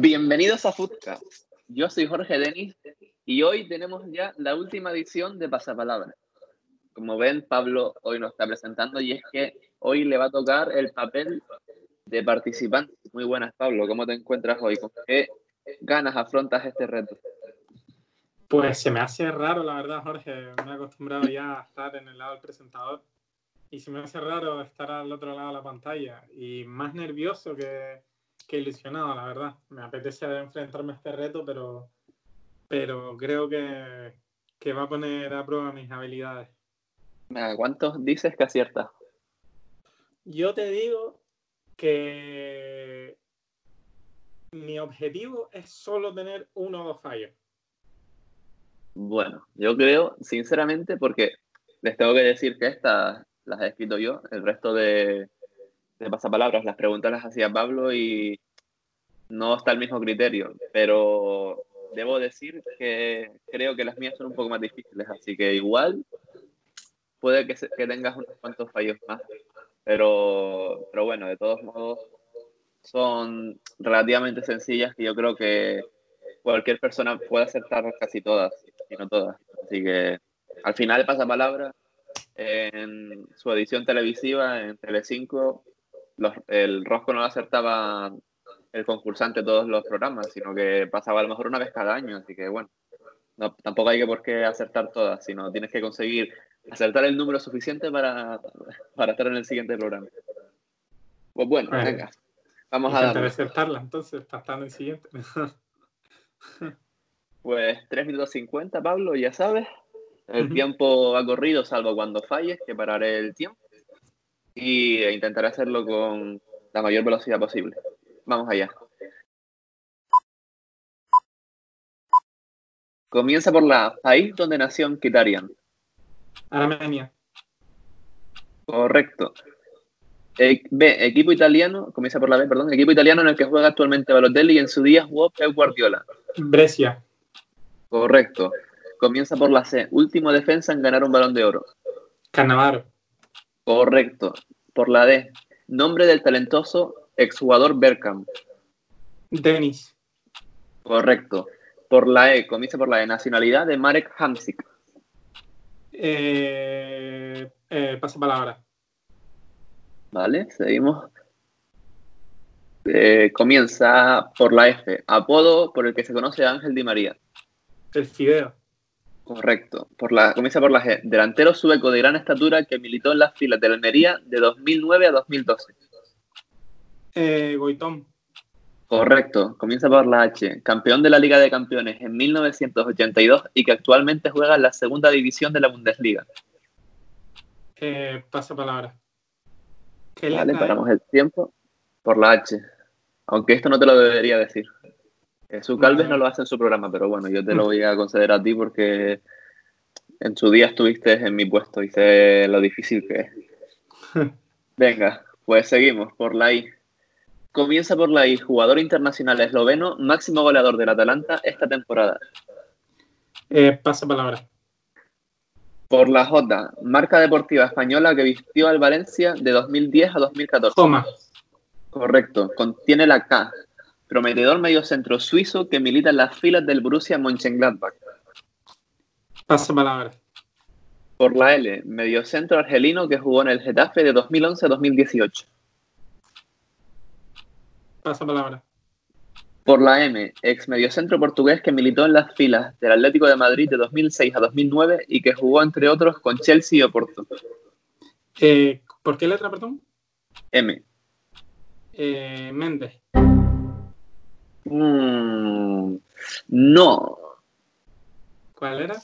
Bienvenidos a Foodcast. Yo soy Jorge Denis y hoy tenemos ya la última edición de Pasapalabra. Como ven, Pablo hoy nos está presentando y es que hoy le va a tocar el papel de participante. Muy buenas, Pablo. ¿Cómo te encuentras hoy? ¿Con qué ganas afrontas este reto? Pues se me hace raro, la verdad, Jorge. Me he acostumbrado ya a estar en el lado del presentador y se me hace raro estar al otro lado de la pantalla y más nervioso que, que ilusionado, la verdad. Me apetece enfrentarme a este reto, pero, pero creo que, que va a poner a prueba mis habilidades. ¿Cuántos dices que aciertas? Yo te digo que mi objetivo es solo tener uno o dos fallos. Bueno, yo creo, sinceramente, porque les tengo que decir que estas las he escrito yo, el resto de, de pasapalabras, las preguntas las hacía Pablo y no está el mismo criterio, pero debo decir que creo que las mías son un poco más difíciles, así que igual puede que, tengas unos cuantos fallos más, pero, pero bueno, de todos modos son relativamente sencillas y yo creo que cualquier persona puede acertar casi todas, y no todas. Así que al final de Pasapalabra, en su edición televisiva en Telecinco, los, el Rosco no acertaba el concursante todos los programas, sino que pasaba a lo mejor una vez cada año, así que bueno, no, tampoco hay que por qué acertar todas, sino tienes que conseguir acertar el número suficiente para, para estar en el siguiente programa. Pues bueno, venga, vamos a darle. acertarla entonces para estar en el siguiente. pues 3 minutos 50, Pablo, ya sabes. El tiempo ha corrido, salvo cuando falles, que pararé el tiempo. Y intentaré hacerlo con la mayor velocidad posible. Vamos allá. Comienza por la país donde nació Kitarian. Armenia. Correcto. E, B, equipo italiano, comienza por la B, perdón, equipo italiano en el que juega actualmente Balotelli y en su día jugó Pep Guardiola. Brescia. Correcto. Comienza por la C, último defensa en ganar un balón de oro. Cannavaro. Correcto. Por la D, nombre del talentoso exjugador Berkham. Denis. Correcto. Por la E, comienza por la E, nacionalidad de Marek Hamsik. Eh, eh, pasa palabra. Vale, seguimos. Eh, comienza por la F, apodo por el que se conoce a Ángel Di María. El Fideo. Correcto. Por la, comienza por la G, delantero sueco de gran estatura que militó en las filas de la Almería de 2009 a 2012. Eh, Goitón. Correcto, comienza por la H. Campeón de la Liga de Campeones en 1982 y que actualmente juega en la segunda división de la Bundesliga. Eh, pasa palabra. Vale, paramos el tiempo por la H. Aunque esto no te lo debería decir. Su Calves no lo hace en su programa, pero bueno, yo te lo voy a conceder a ti porque en su día estuviste en mi puesto y sé lo difícil que es. Venga, pues seguimos por la I. Comienza por la I, jugador internacional esloveno, máximo goleador del Atalanta esta temporada. Eh, pasa palabra. Por la J, marca deportiva española que vistió al Valencia de 2010 a 2014. Toma. Correcto, contiene la K, prometedor mediocentro suizo que milita en las filas del Borussia Mönchengladbach. Pasa palabra. Por la L, mediocentro argelino que jugó en el Getafe de 2011 a 2018. Pasa palabra. Por la M, ex mediocentro portugués que militó en las filas del Atlético de Madrid de 2006 a 2009 y que jugó, entre otros, con Chelsea y Oporto. Eh, ¿Por qué letra, perdón? M. Eh, Méndez. Mm, no. ¿Cuál era?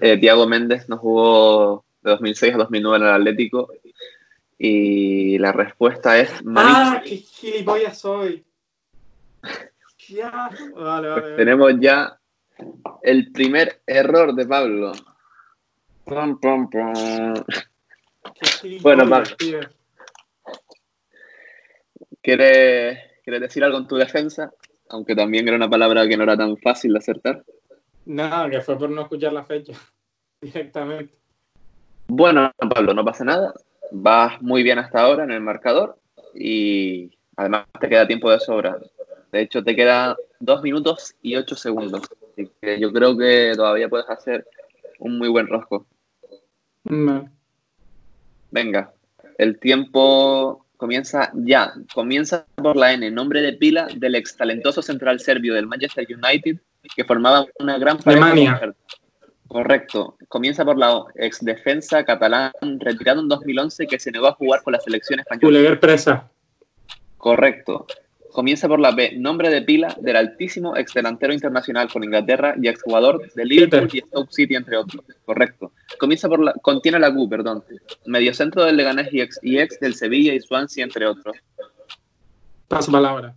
Eh, Tiago Méndez no jugó de 2006 a 2009 en el Atlético y la respuesta es ¡Ah, qué gilipollas soy! ya. Vale, vale, pues tenemos ya el primer error de Pablo. Pum, pum, pum. Bueno, Pablo. ¿Quieres, ¿Quieres decir algo en tu defensa? Aunque también era una palabra que no era tan fácil de acertar. No, que fue por no escuchar la fecha directamente. Bueno, Pablo, no pasa nada vas muy bien hasta ahora en el marcador y además te queda tiempo de sobra. De hecho, te queda dos minutos y ocho segundos. Así que yo creo que todavía puedes hacer un muy buen rosco. Venga, el tiempo comienza ya. Comienza por la N, nombre de pila del ex talentoso central serbio del Manchester United, que formaba una gran Alemania. Correcto. Comienza por la ex defensa catalán retirado en 2011 que se negó a jugar con la selección española. Presa. Correcto. Comienza por la B, nombre de pila del altísimo ex delantero internacional con Inglaterra y exjugador de Liverpool y Stoke City, entre otros. Correcto. Comienza por la, contiene la Q, perdón. Mediocentro del Leganés y ex, y ex del Sevilla y Swansea, entre otros. Paso palabra.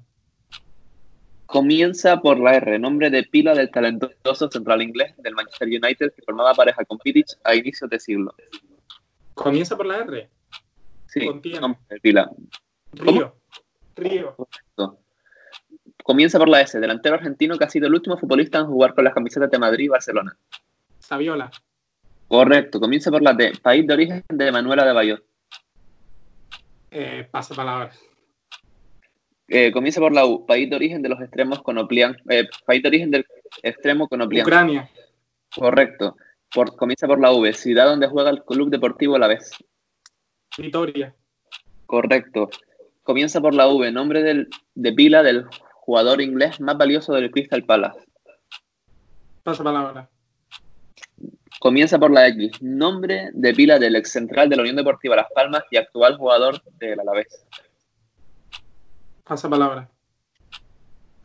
Comienza por la R, nombre de pila del talentoso central inglés del Manchester United que formaba pareja con Vidic a inicios de siglo. ¿Comienza por la R? Sí, nombre de pila. Río. Río. Comienza por la S, delantero argentino que ha sido el último futbolista en jugar con las camisetas de Madrid y Barcelona. Saviola. Correcto, comienza por la T, país de origen de Manuela de Bayot. Eh, pasa palabra. Eh, comienza por la U, país de origen de los extremos conoplian, eh, país de origen del extremo conoplian. Ucrania. Correcto. Por, comienza por la V, ciudad donde juega el Club Deportivo a la vez. Vitoria. Correcto. Comienza por la V, nombre del, de pila del jugador inglés más valioso del Crystal Palace. Pasa palabra. Comienza por la X, nombre de pila del ex central de la Unión Deportiva Las Palmas y actual jugador del Alavés. Pasa palabra.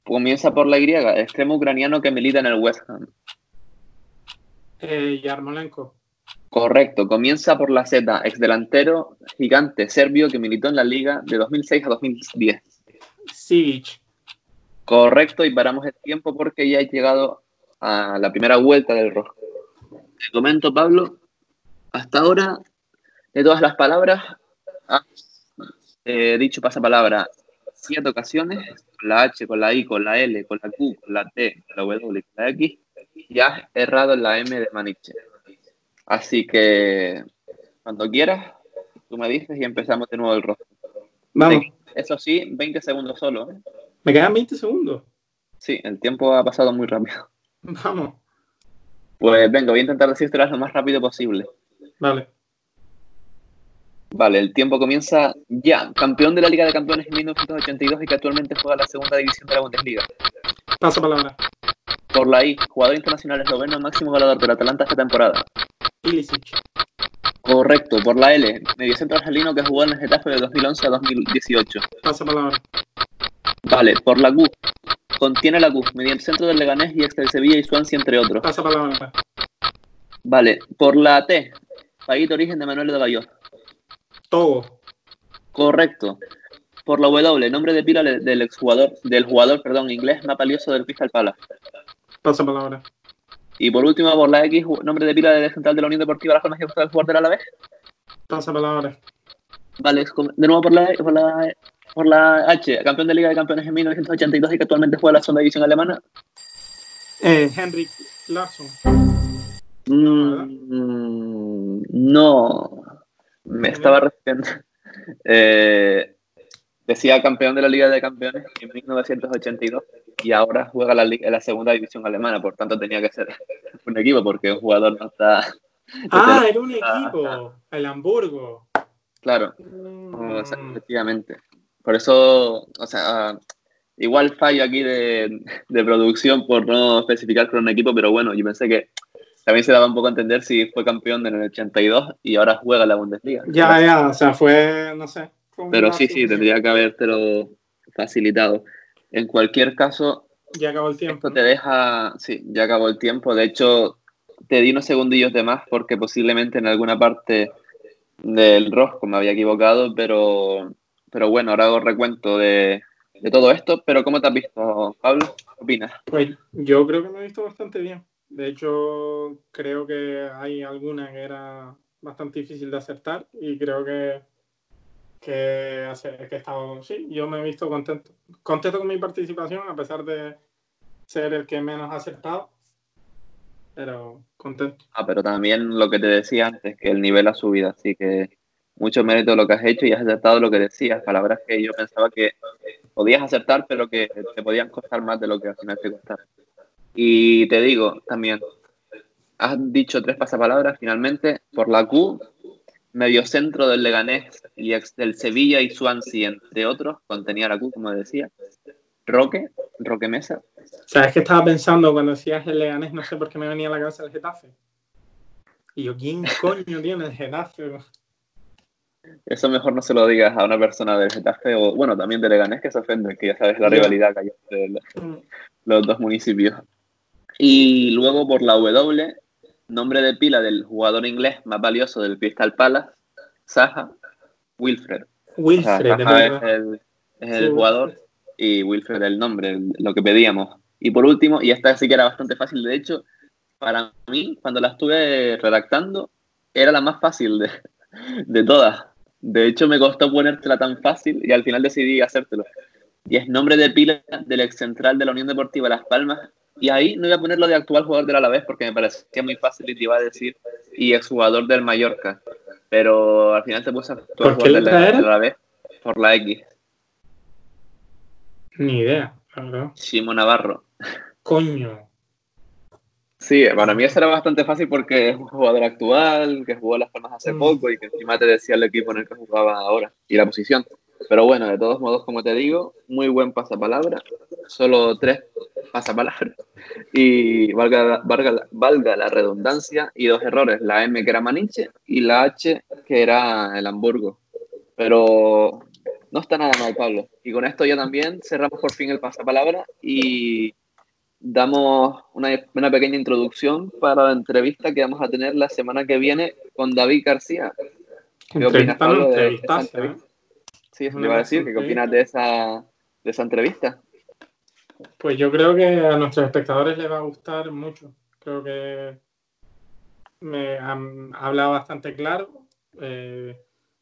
Comienza por la Y, extremo ucraniano que milita en el West Ham. Eh, Yarmolenko. Correcto, comienza por la Z, ex delantero gigante serbio que militó en la liga de 2006 a 2010. Sivic. Correcto, y paramos el tiempo porque ya he llegado a la primera vuelta del rojo. Te comento, Pablo, hasta ahora, de todas las palabras, has eh, dicho pasapalabra siete ocasiones, con la H, con la I, con la L, con la Q, con la T, con la W con la X, y has errado en la M de Maniche. Así que cuando quieras, tú me dices y empezamos de nuevo el rostro. Vamos. Eso sí, 20 segundos solo. ¿eh? ¿Me quedan 20 segundos? Sí, el tiempo ha pasado muy rápido. Vamos. Pues venga, voy a intentar decírtelas lo más rápido posible. Vale. Vale, el tiempo comienza ya. Campeón de la Liga de Campeones en 1982 y que actualmente juega la segunda división de la Bundesliga. Paso palabra. Por la I, jugador internacional esloveno máximo goleador del Atalanta esta temporada. Ilicic. Correcto, por la L, mediocentro argelino que jugó en el Getafe de 2011 a 2018. Paso palabra. Vale, por la Q, contiene la Q, mediocentro del Leganés y ex del Sevilla y Swansea, entre otros. Paso palabra. Vale, por la T, país de origen de Manuel de Bayot. Togo. Correcto. Por la W, nombre de pila del exjugador, del jugador, perdón, inglés más valioso del Crystal Palace. Pasa palabra. Y por último, por la X, nombre de pila del central de la Unión Deportiva Las Palmas que gusta el jugador de la vez. Pasa palabra. Vale, de nuevo por la, por la, por la H, campeón de Liga de Campeones en 1982 y que actualmente juega la segunda división alemana. Eh, Henrik Larsson. Mm, no. Me estaba refiriendo. Eh, decía campeón de la Liga de Campeones en 1982 y ahora juega la, en la segunda división alemana, por tanto tenía que ser un equipo porque un jugador no está... Ah, era un equipo, el Hamburgo. Claro, mm. efectivamente. Por eso, o sea, igual fallo aquí de, de, producción por no especificar con un equipo, pero bueno, yo pensé que también se daba un poco a entender si fue campeón en el 82 y ahora juega la Bundesliga. Ya, ya, o sea, fue, no sé. pero sí, sí, tendría que habértelo facilitado. En cualquier caso, ya acabó el tiempo. Esto te deja, sí, ya acabó el tiempo. De hecho, te di unos segundillos de más porque posiblemente en alguna parte del rosco me había equivocado, pero, pero bueno, ahora hago recuento de, de todo esto. Pero ¿cómo te has visto, Pablo? ¿Qué opinas? Pues yo creo que me he visto bastante bien. De hecho, creo que hay alguna que era bastante difícil de acertar y creo que que, que he estado, sí, yo me he visto contento. Contento con mi participación, a pesar de ser el que menos ha acertado, pero contento. Ah, pero también lo que te decía antes, que el nivel ha subido, así que mucho mérito lo que has hecho y has acertado lo que decías, palabras que yo pensaba que podías acertar, pero que te podían costar más de lo que al final te costaron. Y te digo también, has dicho tres pasapalabras finalmente, por la Q, medio centro del Leganés y ex del Sevilla y Swansea, entre otros, contenía la Q, como decía. Roque, Roque Mesa. ¿Sabes qué estaba pensando cuando decías el Leganés? No sé por qué me venía a la cabeza el Getafe. Y yo, ¿quién coño tiene el Getafe? Eso mejor no se lo digas a una persona del Getafe o, bueno, también de Leganés que se ofende, que ya sabes la rivalidad que hay entre mm. los dos municipios. Y luego por la W, nombre de pila del jugador inglés más valioso del Crystal Palace, Saja, Wilfred. Wilfred, es el, es el jugador y Wilfred el nombre, lo que pedíamos. Y por último, y esta sí que era bastante fácil, de hecho, para mí, cuando la estuve redactando, era la más fácil de, de todas. De hecho, me costó ponértela tan fácil y al final decidí hacértelo. Y es nombre de pila del ex central de la Unión Deportiva Las Palmas. Y ahí no iba a ponerlo de actual jugador del Alavés porque me parecía muy fácil y te iba a decir y exjugador del Mallorca. Pero al final te puse actual jugador del, del Alavés por la X. Ni idea, claro. Simón Navarro. Coño. Sí, para mí eso era bastante fácil porque es un jugador actual, que jugó Las Palmas hace mm. poco y que encima te decía el equipo en el que jugaba ahora y la posición. Pero bueno, de todos modos, como te digo, muy buen pasapalabra, solo tres pasapalabras y valga, valga, valga la redundancia y dos errores, la M que era Maniche y la H que era el Hamburgo. Pero no está nada mal, Pablo. Y con esto ya también cerramos por fin el pasapalabra y damos una, una, pequeña introducción para la entrevista que vamos a tener la semana que viene con David García. ¿Qué opinas, Pablo, de, esa entrevista? Sí, eso me iba a decir. ¿Qué opinas de esa, de esa entrevista? Pues yo creo que a nuestros espectadores les va a gustar mucho. Creo que me han hablado bastante claro. Eh,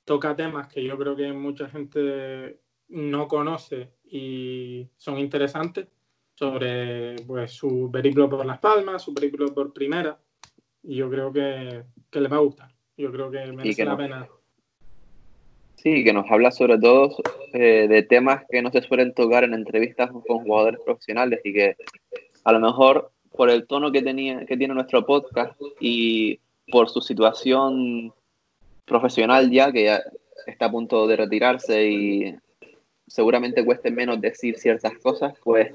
toca temas que yo creo que mucha gente no conoce y son interesantes sobre pues, su periplo por Las Palmas, su periplo por Primera, y yo creo que, que le va a gustar. Yo creo que merece la pena. Sí, que nos habla sobre todo eh, de temas que no se suelen tocar en entrevistas con jugadores profesionales y que a lo mejor por el tono que, tenía, que tiene nuestro podcast y por su situación profesional ya, que ya está a punto de retirarse y seguramente cueste menos decir ciertas cosas, pues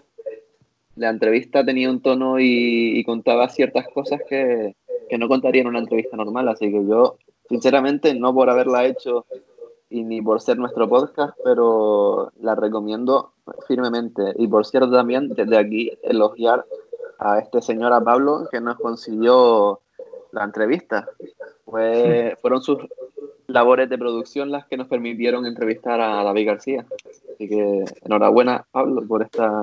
la entrevista tenía un tono y, contaba ciertas cosas que, que, no contaría en una entrevista normal. Así que yo, sinceramente, no por haberla hecho y ni por ser nuestro podcast, pero la recomiendo firmemente. Y por cierto, también desde aquí elogiar a este señor, a Pablo, que nos consiguió la entrevista. Fue, fueron sus labores de producción las que nos permitieron entrevistar a David García. Así que enhorabuena, Pablo, por esta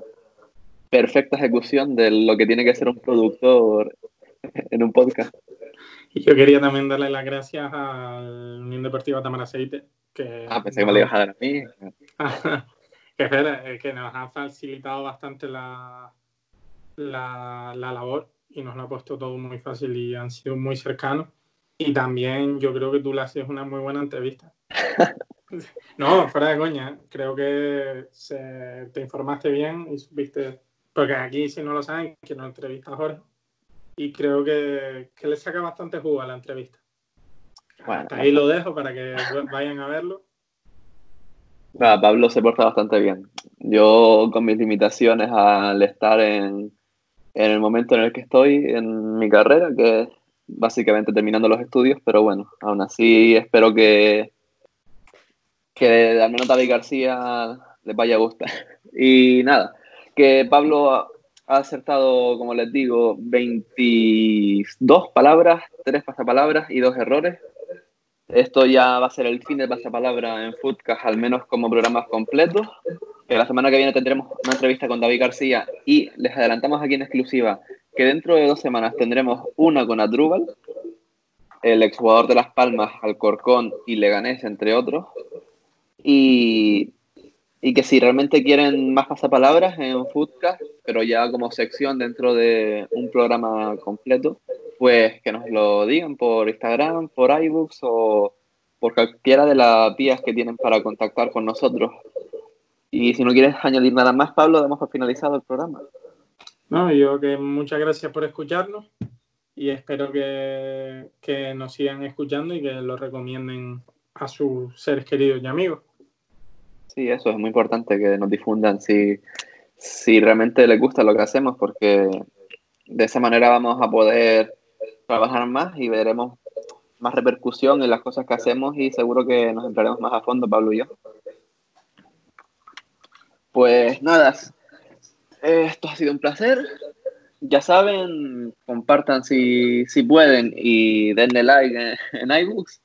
perfecta ejecución de lo que tiene que ser un productor en un podcast. Y yo quería también darle las gracias a Unión Deportiva Tamar Aceite. Que ah, pensé que me lo ibas a dar a mí. que, que nos ha facilitado bastante la, la, la, labor y nos lo ha puesto todo muy fácil y han sido muy cercanos. Y también yo creo que tú le haces una muy buena entrevista. no, fuera de coña, creo que se, te informaste bien y supiste porque aquí, si no lo saben, que nos entrevista a Jorge. Y creo que, le saca bastante jugo a la entrevista. Bueno, ahí lo dejo para que vayan a verlo. Pablo se porta bastante bien. Yo, con mis limitaciones al estar en, en el momento en el que estoy en mi carrera, que es básicamente terminando los estudios, pero bueno, aún así espero que, que al menos David García les vaya a gustar. Y nada, que Pablo ha acertado, como les digo, 22 palabras, 3 pasapalabras y 2 errores. Esto ya va a ser el fin de pasapalabra en Foodcast, al menos como programas completos. la semana que viene tendremos una entrevista con David García y les adelantamos aquí en exclusiva que dentro de dos semanas tendremos una con Adrúbal, el exjugador de Las Palmas, Alcorcón y Leganés, entre otros. Y y que si realmente quieren más pasapalabras en Foodcast, pero ya como sección dentro de un programa completo, pues que nos lo digan por Instagram, por iBooks o por cualquiera de las vías que tienen para contactar con nosotros. Y si no quieres añadir nada más, Pablo, damos por finalizado el programa. No, yo que muchas gracias por escucharnos y espero que, que nos sigan escuchando y que lo recomienden a sus seres queridos y amigos. Sí, eso es muy importante que nos difundan si, si realmente les gusta lo que hacemos, porque de esa manera vamos a poder trabajar más y veremos más repercusión en las cosas que hacemos y seguro que nos entraremos más a fondo, Pablo y yo. Pues nada, esto ha sido un placer. Ya saben, compartan si, si pueden y denle like en, en iBooks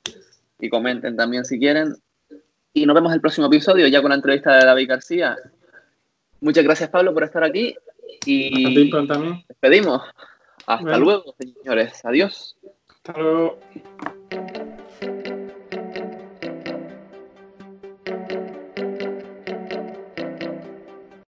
y comenten también si quieren. Y nos vemos el próximo episodio ya con la entrevista de David García. Muchas gracias, Pablo, por estar aquí. Y despedimos. Hasta luego, señores. Adiós. Hasta luego.